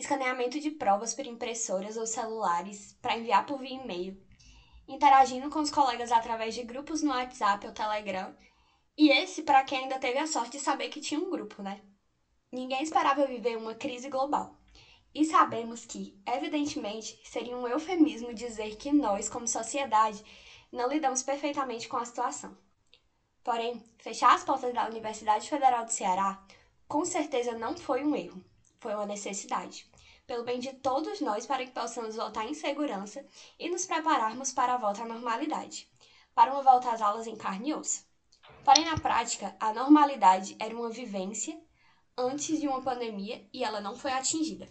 escaneamento de provas por impressoras ou celulares para enviar por via e-mail, interagindo com os colegas através de grupos no WhatsApp ou Telegram, e esse para quem ainda teve a sorte de saber que tinha um grupo, né? Ninguém esperava viver uma crise global. E sabemos que, evidentemente, seria um eufemismo dizer que nós, como sociedade, não lidamos perfeitamente com a situação. Porém, fechar as portas da Universidade Federal do Ceará com certeza não foi um erro, foi uma necessidade, pelo bem de todos nós para que possamos voltar em segurança e nos prepararmos para a volta à normalidade, para uma volta às aulas em carne e osso. Porém, na prática, a normalidade era uma vivência antes de uma pandemia e ela não foi atingida.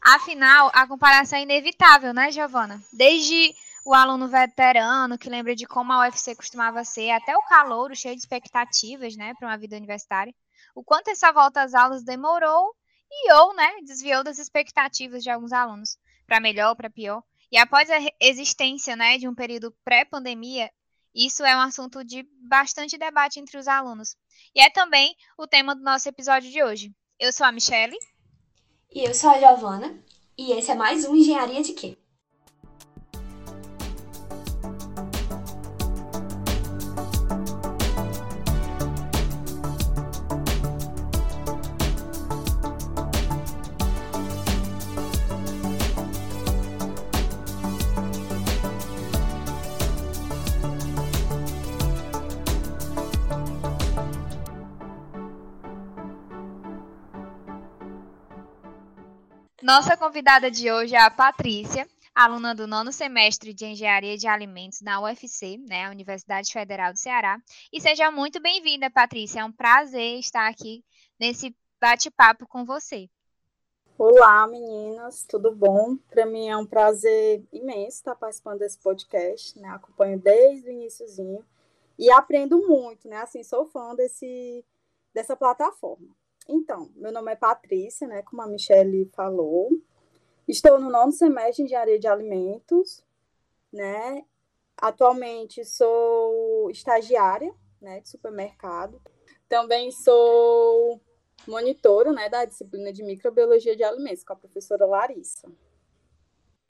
Afinal, a comparação é inevitável, né, Giovana? Desde o aluno veterano que lembra de como a UFC costumava ser, até o calouro cheio de expectativas, né, para uma vida universitária. O quanto essa volta às aulas demorou e ou, né, desviou das expectativas de alguns alunos, para melhor ou para pior. E após a existência, né, de um período pré-pandemia, isso é um assunto de bastante debate entre os alunos. E é também o tema do nosso episódio de hoje. Eu sou a Michele. E eu sou a Giovana. E esse é mais um Engenharia de Quê? Nossa convidada de hoje é a Patrícia, aluna do nono semestre de Engenharia de Alimentos na UFC, né, Universidade Federal do Ceará. E seja muito bem-vinda, Patrícia. É um prazer estar aqui nesse bate-papo com você. Olá, meninas, tudo bom? Para mim é um prazer imenso estar participando desse podcast, né? Acompanho desde o iníciozinho e aprendo muito, né? Assim, sou fã desse, dessa plataforma. Então, meu nome é Patrícia, né, como a Michelle falou. Estou no nono semestre de Engenharia de Alimentos, né? Atualmente sou estagiária, né, de supermercado. Também sou monitora, né, da disciplina de microbiologia de alimentos com a professora Larissa.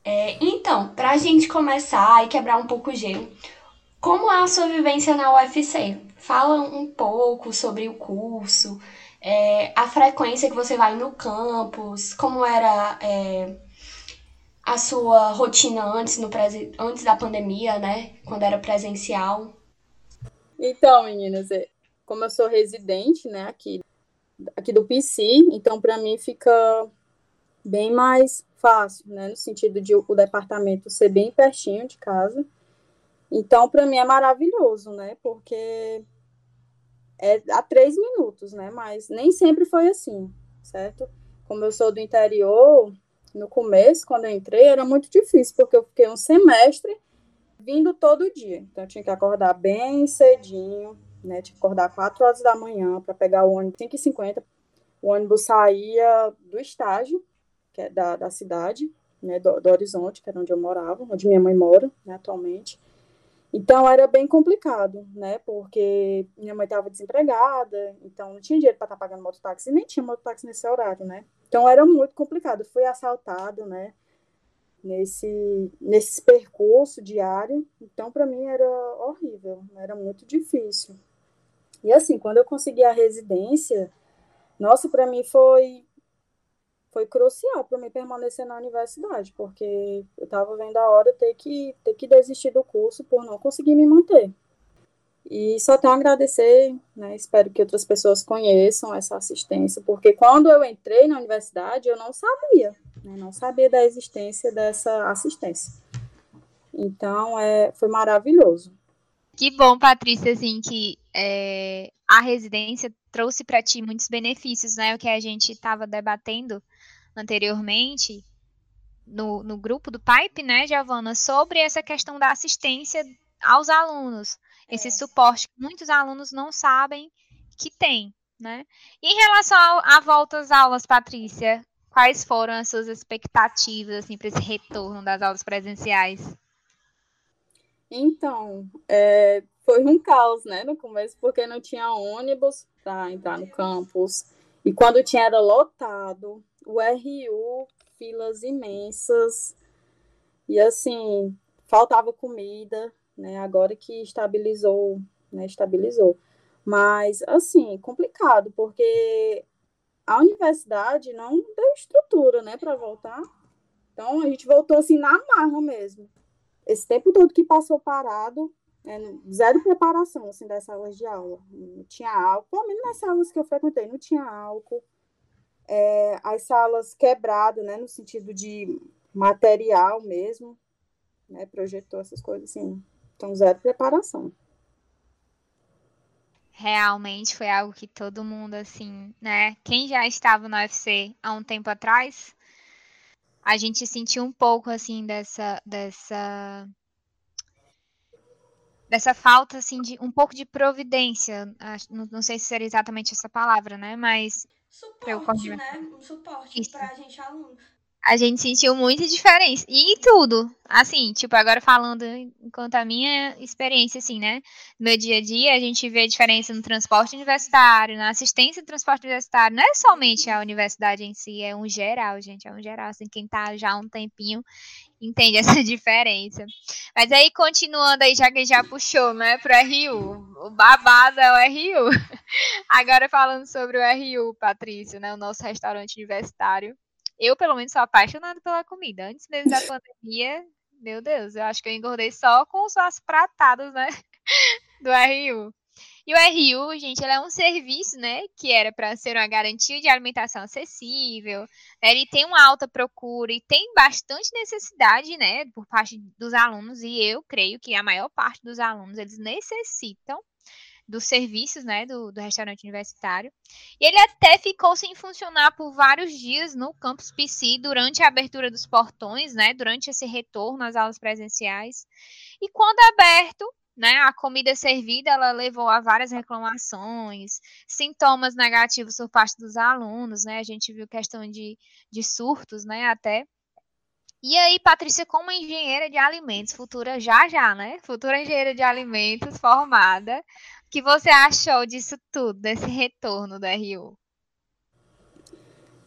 É, então, para a gente começar e quebrar um pouco o gelo, como é a sua vivência na UFC? Fala um pouco sobre o curso, é, a frequência que você vai no campus, como era é, a sua rotina antes, no antes da pandemia, né? Quando era presencial. Então, meninas, é, como eu sou residente, né, aqui, aqui do PC, então para mim fica bem mais fácil, né, no sentido de o departamento ser bem pertinho de casa. Então, para mim é maravilhoso, né, porque é a três minutos, né? Mas nem sempre foi assim, certo? Como eu sou do interior, no começo, quando eu entrei, era muito difícil, porque eu fiquei um semestre vindo todo dia. Então, eu tinha que acordar bem cedinho, né? Tinha que acordar 4 horas da manhã para pegar o ônibus 5h50. O ônibus saía do estágio, que é da, da cidade, né? Do, do Horizonte, que era onde eu morava, onde minha mãe mora, né, atualmente. Então era bem complicado, né? Porque minha mãe estava desempregada, então não tinha dinheiro para estar tá pagando mototáxi, e nem tinha mototáxi nesse horário, né? Então era muito complicado. Fui assaltado, né? Nesse, nesse percurso diário. Então, para mim era horrível, era muito difícil. E assim, quando eu consegui a residência, nossa, para mim foi foi crucial para mim permanecer na universidade, porque eu estava vendo a hora ter que ter que desistir do curso por não conseguir me manter. E só tenho a agradecer, né? Espero que outras pessoas conheçam essa assistência, porque quando eu entrei na universidade eu não sabia, né? não sabia da existência dessa assistência. Então, é, foi maravilhoso. Que bom, Patrícia, assim, que é, a residência trouxe para ti muitos benefícios, né? O que a gente estava debatendo anteriormente no, no grupo do Pipe, né, Giovana, sobre essa questão da assistência aos alunos, esse é. suporte que muitos alunos não sabem que tem, né? Em relação à volta às aulas, Patrícia, quais foram as suas expectativas assim para esse retorno das aulas presenciais? Então, é, foi um caos, né, no começo, porque não tinha ônibus para entrar no campus. E quando tinha era lotado, o RU, filas imensas, e assim, faltava comida, né? Agora que estabilizou, né? Estabilizou. Mas, assim, complicado, porque a universidade não deu estrutura, né, para voltar. Então, a gente voltou, assim, na marra mesmo. Esse tempo todo que passou parado, é, zero preparação, assim, das salas de aula. Não tinha álcool, pelo menos nas salas que eu frequentei, não tinha álcool. É, as salas quebradas, né, no sentido de material mesmo, né, projetou essas coisas, assim. Então, zero preparação realmente foi algo que todo mundo, assim, né? Quem já estava no UFC há um tempo atrás, a gente sentiu um pouco, assim, dessa. dessa dessa falta assim de um pouco de providência. Não, não sei se seria exatamente essa palavra né mas suporte né? Um suporte para a gente aluno a gente sentiu muita diferença. E tudo. Assim, tipo, agora falando enquanto a minha experiência, assim, né? No meu dia a dia, a gente vê a diferença no transporte universitário, na assistência do transporte universitário. Não é somente a universidade em si, é um geral, gente. É um geral. Assim, quem tá já há um tempinho entende essa diferença. Mas aí, continuando aí, já que já puxou, né, pro RU. O babado é o RU. Agora falando sobre o RU, Patrícia, né? O nosso restaurante universitário. Eu, pelo menos, sou apaixonada pela comida. Antes mesmo da pandemia, meu Deus, eu acho que eu engordei só com os as pratadas, né? Do RU. E o RU, gente, ele é um serviço, né, que era para ser uma garantia de alimentação acessível. Né, ele tem uma alta procura e tem bastante necessidade, né, por parte dos alunos. E eu creio que a maior parte dos alunos eles necessitam dos serviços, né, do, do restaurante universitário. E ele até ficou sem funcionar por vários dias no campus PC durante a abertura dos portões, né, durante esse retorno às aulas presenciais. E quando aberto, né, a comida servida ela levou a várias reclamações, sintomas negativos por parte dos alunos, né? A gente viu questão de, de surtos, né, até. E aí, Patrícia, como engenheira de alimentos, futura já já, né? Futura engenheira de alimentos formada, que você achou disso tudo, desse retorno da RU?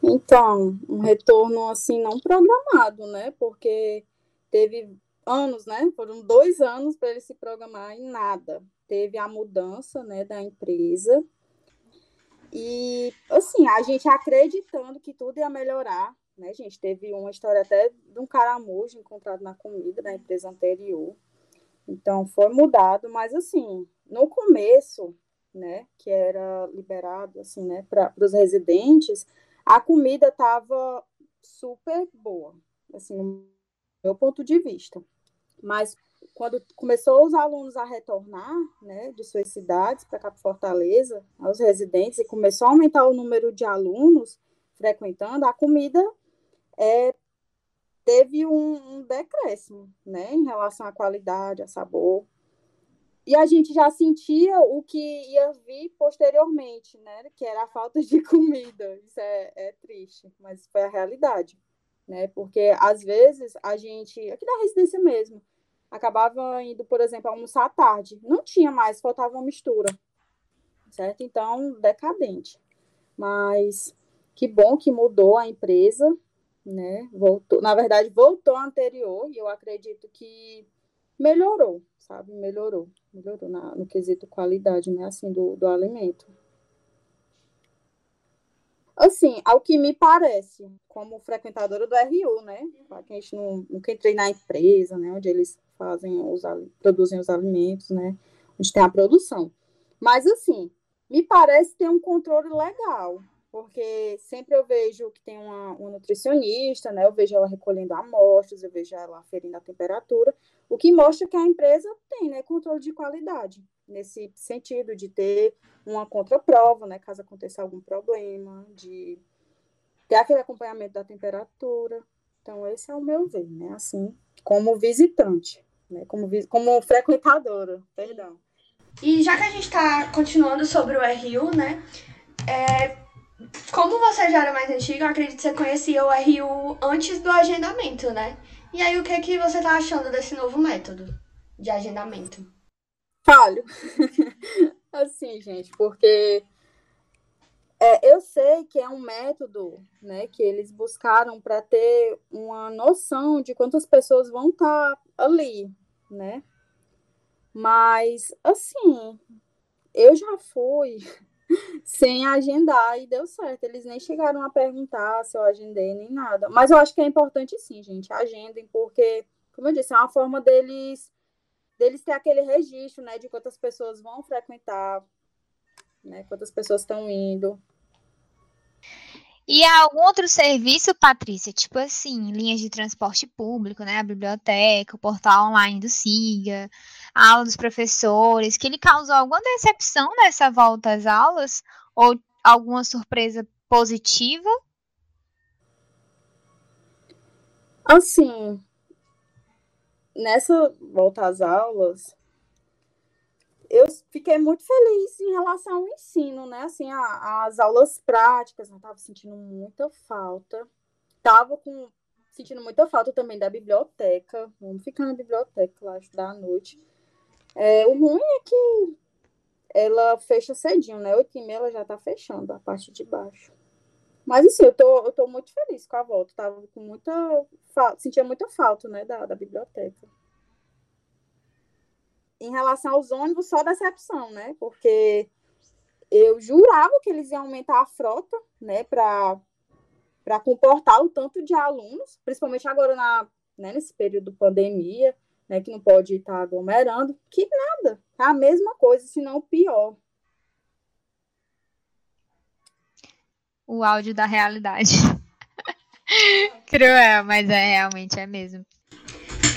Então, um retorno assim não programado, né? Porque teve anos, né? Foram dois anos para ele se programar e nada. Teve a mudança, né, da empresa. E assim, a gente acreditando que tudo ia melhorar, né, gente? Teve uma história até de um caramujo encontrado na comida da empresa anterior. Então foi mudado, mas assim, no começo, né, que era liberado assim, né, para os residentes, a comida estava super boa, assim, no meu ponto de vista. Mas quando começou os alunos a retornar, né, de suas cidades para cá para Fortaleza, aos residentes, e começou a aumentar o número de alunos frequentando, a comida é, teve um, um decréscimo, né, em relação à qualidade, a sabor. E a gente já sentia o que ia vir posteriormente, né? Que era a falta de comida. Isso é, é triste, mas foi a realidade, né? Porque às vezes a gente, aqui da residência mesmo, acabava indo, por exemplo, almoçar à tarde. Não tinha mais, faltava uma mistura, certo? Então, decadente. Mas que bom que mudou a empresa, né? Voltou, na verdade, voltou anterior e eu acredito que melhorou, sabe? Melhorou, melhorou na, no quesito qualidade, né? Assim, do, do alimento. Assim, ao que me parece, como frequentadora do RU, né? A gente não, nunca entrei na empresa, né? Onde eles fazem os, produzem os alimentos, né? Onde tem a produção. Mas, assim, me parece ter um controle legal, porque sempre eu vejo que tem uma, uma, nutricionista, né? Eu vejo ela recolhendo amostras, eu vejo ela aferindo a temperatura, o que mostra que a empresa tem, né, controle de qualidade, nesse sentido de ter uma contraprova, né, caso aconteça algum problema, de ter aquele acompanhamento da temperatura. Então, esse é o meu ver, né, assim, como visitante, né, como, como frequentadora, perdão. E já que a gente está continuando sobre o RU, né, é, como você já era mais antigo, eu acredito que você conhecia o RU antes do agendamento, né? E aí, o que, que você tá achando desse novo método de agendamento? Falho. assim, gente, porque É, eu sei que é um método né, que eles buscaram para ter uma noção de quantas pessoas vão estar tá ali, né? Mas, assim, eu já fui sem agendar e deu certo. Eles nem chegaram a perguntar se eu agendei nem nada. Mas eu acho que é importante sim, gente, agendem, porque, como eu disse, é uma forma deles deles ter aquele registro, né, de quantas pessoas vão frequentar, né, quantas pessoas estão indo. E há algum outro serviço, Patrícia, tipo assim, linhas de transporte público, né, a biblioteca, o portal online do SIGA, a aula dos professores, que ele causou alguma decepção nessa volta às aulas ou alguma surpresa positiva? Assim, nessa volta às aulas, eu fiquei muito feliz em relação ao ensino, né? Assim, a, as aulas práticas, eu estava sentindo muita falta. Tava com sentindo muita falta também da biblioteca. Vamos ficar na biblioteca lá à noite. É, o ruim é que ela fecha cedinho, né? Oito e meia ela já tá fechando a parte de baixo. Mas assim, eu tô, eu tô muito feliz com a volta. Tava com muita falta, sentia muita falta, né, da, da biblioteca em relação aos ônibus, só decepção, né? Porque eu jurava que eles iam aumentar a frota, né, para para comportar o tanto de alunos, principalmente agora na, né, nesse período de pandemia, né, que não pode estar aglomerando, que nada, é a mesma coisa, se não pior. O áudio da realidade. Cruel, mas é realmente é mesmo.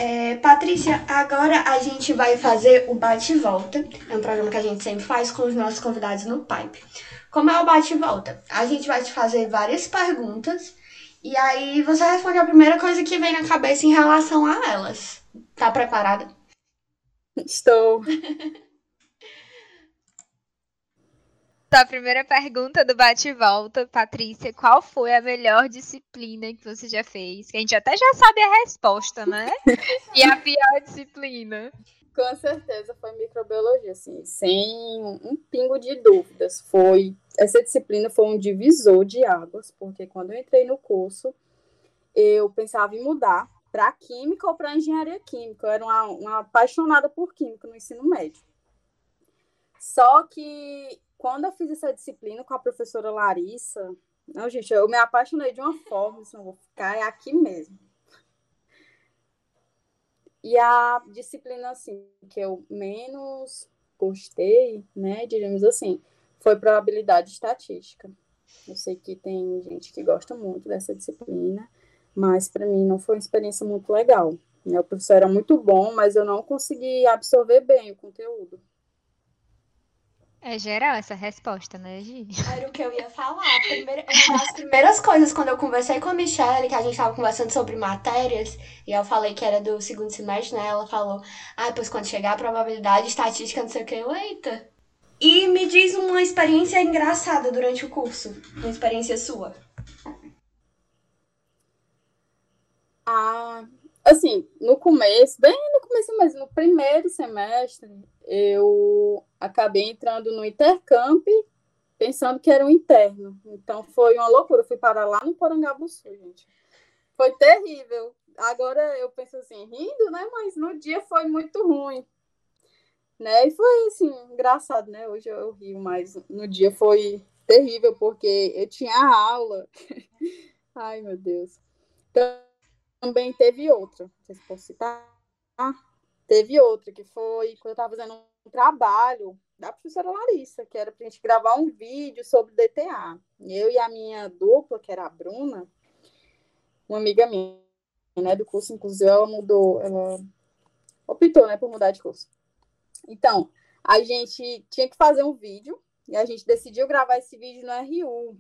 É, Patrícia, agora a gente vai fazer o bate e volta. É um programa que a gente sempre faz com os nossos convidados no Pipe. Como é o bate e volta? A gente vai te fazer várias perguntas e aí você responde a primeira coisa que vem na cabeça em relação a elas. Tá preparada? Estou. Tá, a primeira pergunta do bate-volta, Patrícia, qual foi a melhor disciplina que você já fez? Que a gente até já sabe a resposta, né? e a pior disciplina? Com certeza foi microbiologia, assim, sem um pingo de dúvidas. Foi essa disciplina foi um divisor de águas, porque quando eu entrei no curso, eu pensava em mudar para química ou para engenharia química. Eu era uma, uma apaixonada por química no ensino médio. Só que quando eu fiz essa disciplina com a professora Larissa, não, gente, eu me apaixonei de uma forma, assim, vou ficar é aqui mesmo. E a disciplina, assim, que eu menos gostei, né, diríamos assim, foi probabilidade estatística. Eu sei que tem gente que gosta muito dessa disciplina, mas para mim não foi uma experiência muito legal. O professor era muito bom, mas eu não consegui absorver bem o conteúdo. É geral essa resposta, né, Gi? Era o que eu ia falar. Primeira, uma das primeiras coisas, quando eu conversei com a Michelle, que a gente tava conversando sobre matérias, e eu falei que era do segundo semestre, né? Ela falou, ah, pois quando chegar a probabilidade, estatística, não sei o que, eu, eita. E me diz uma experiência engraçada durante o curso, uma experiência sua. Ah, assim, no começo, bem no começo mesmo, no primeiro semestre, eu acabei entrando no intercamp pensando que era um interno. Então foi uma loucura. Eu fui parar lá no Sul, gente. Foi terrível. Agora eu penso assim, rindo, né? Mas no dia foi muito ruim. Né? E foi assim, engraçado, né? Hoje eu rio, mas no dia foi terrível, porque eu tinha aula. Ai, meu Deus. Então, também teve outra, se posso citar. Teve outra, que foi quando eu estava fazendo um trabalho da professora Larissa, que era para a gente gravar um vídeo sobre DTA. Eu e a minha dupla, que era a Bruna, uma amiga minha, né, do curso, inclusive, ela mudou, ela optou, né, por mudar de curso. Então, a gente tinha que fazer um vídeo e a gente decidiu gravar esse vídeo no RU,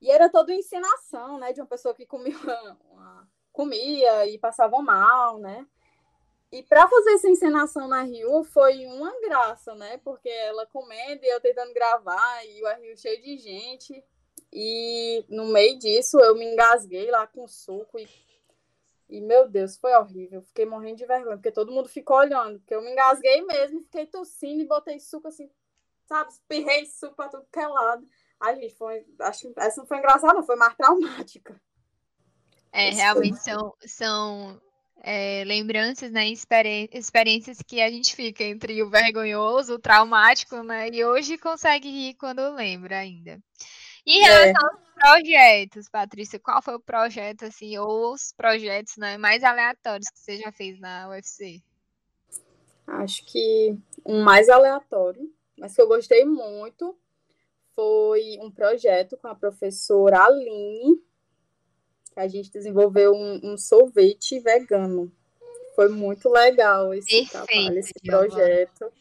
e era toda encenação, né? De uma pessoa que comia, uma, comia e passava mal, né? E para fazer essa encenação na Rio foi uma graça, né? Porque ela comendo e eu tentando gravar e o Rio cheio de gente. E no meio disso eu me engasguei lá com suco e, e meu Deus, foi horrível. Fiquei morrendo de vergonha, porque todo mundo ficou olhando, porque eu me engasguei mesmo, fiquei tossindo e botei suco assim sabe, espirrei super pra tudo que é lado. Ai, gente, foi, acho que essa não foi engraçada, foi mais traumática. É, realmente são, são é, lembranças, né, experi experiências que a gente fica entre o vergonhoso, o traumático, né, e hoje consegue rir quando lembra ainda. E em é. relação é. aos projetos, Patrícia, qual foi o projeto, assim, ou os projetos, né, mais aleatórios que você já fez na UFC? Acho que um mais aleatório, mas que eu gostei muito, foi um projeto com a professora Aline, que a gente desenvolveu um, um sorvete vegano. Foi muito legal esse Perfeito, trabalho, esse projeto.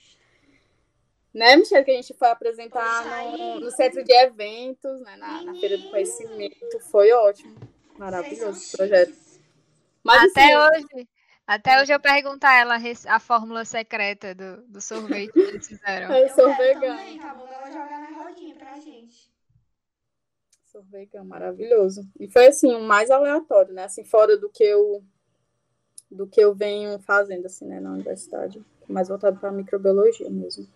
Né, Michelle, que a gente foi apresentar no, no centro de eventos, né, na, na, Feira do Conhecimento. Foi ótimo. Maravilhoso esse projeto. Mas, até assim, hoje, até hoje eu pergunto a ela a fórmula secreta do, do sorvete que eles fizeram. Eu sou vegana. Também, tá bom? Ela jogar na rodinha pra gente. Sorvete é maravilhoso. E foi assim, o mais aleatório, né? Assim, fora do que eu do que eu venho fazendo assim, né, na universidade, mais voltado para microbiologia mesmo.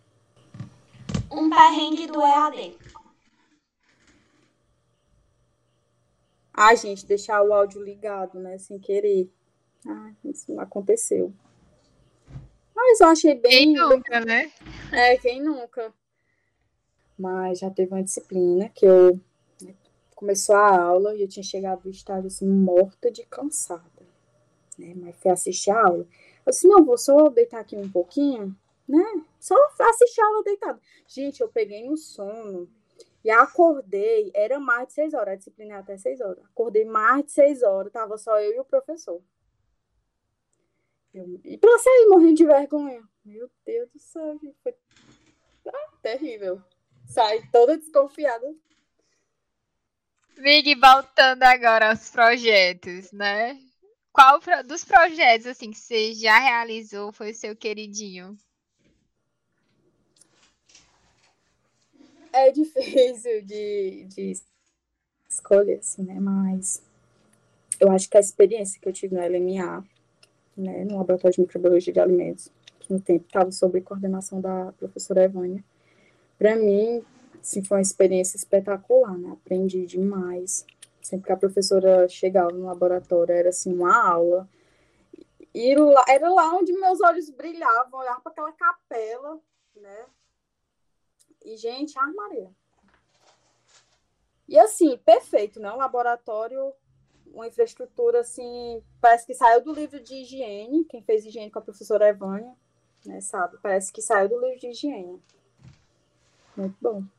Um perrengue do EAD. Ah, gente, deixar o áudio ligado, né, sem querer. Ah, isso não aconteceu. Mas eu achei bem. Quem nunca, né? É, quem nunca. Mas já teve uma disciplina que eu começou a aula e eu tinha chegado do estágio assim, morta de cansada, né? Mas fui assistir a aula. Eu disse, não, vou só deitar aqui um pouquinho, né? Só assistir a aula deitado. Gente, eu peguei no sono e acordei, era mais de seis horas, a disciplina é até seis horas. Acordei mais de seis horas, tava só eu e o professor. Eu, e pra sair morrendo de vergonha. Meu Deus do céu, gente, foi ah, terrível. Saí toda desconfiada. Vig, voltando agora aos projetos, né? Qual dos projetos assim que você já realizou foi o seu queridinho? É difícil de, de escolher, assim, né? Mas eu acho que a experiência que eu tive no LMA, né, no Laboratório de Microbiologia de Alimentos, que no tempo estava sob coordenação da professora Evânia, para mim foi uma experiência espetacular, né? Aprendi demais. Sempre que a professora chegava no laboratório, era assim, uma aula. E lá, era lá onde meus olhos brilhavam, olhar para aquela capela, né? E, gente, a Maria. E assim, perfeito, né? Laboratório, uma infraestrutura assim, parece que saiu do livro de higiene. Quem fez higiene com a professora Evânia, né, sabe? Parece que saiu do livro de higiene. Muito bom.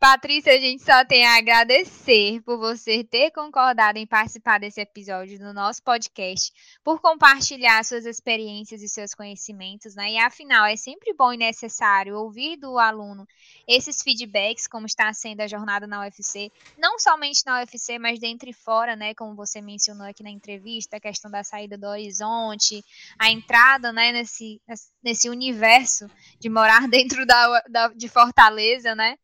Patrícia, a gente só tem a agradecer por você ter concordado em participar desse episódio do nosso podcast, por compartilhar suas experiências e seus conhecimentos, né? E afinal, é sempre bom e necessário ouvir do aluno esses feedbacks, como está sendo a jornada na UFC, não somente na UFC, mas dentro e fora, né? Como você mencionou aqui na entrevista, a questão da saída do horizonte, a entrada, né, nesse, nesse universo de morar dentro da, da de Fortaleza, né?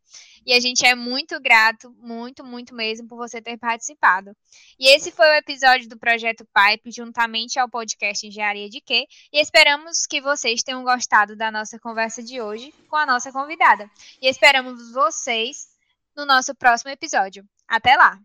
E a gente é muito grato, muito, muito mesmo, por você ter participado. E esse foi o episódio do Projeto Pipe, juntamente ao podcast Engenharia de Quê? E esperamos que vocês tenham gostado da nossa conversa de hoje com a nossa convidada. E esperamos vocês no nosso próximo episódio. Até lá!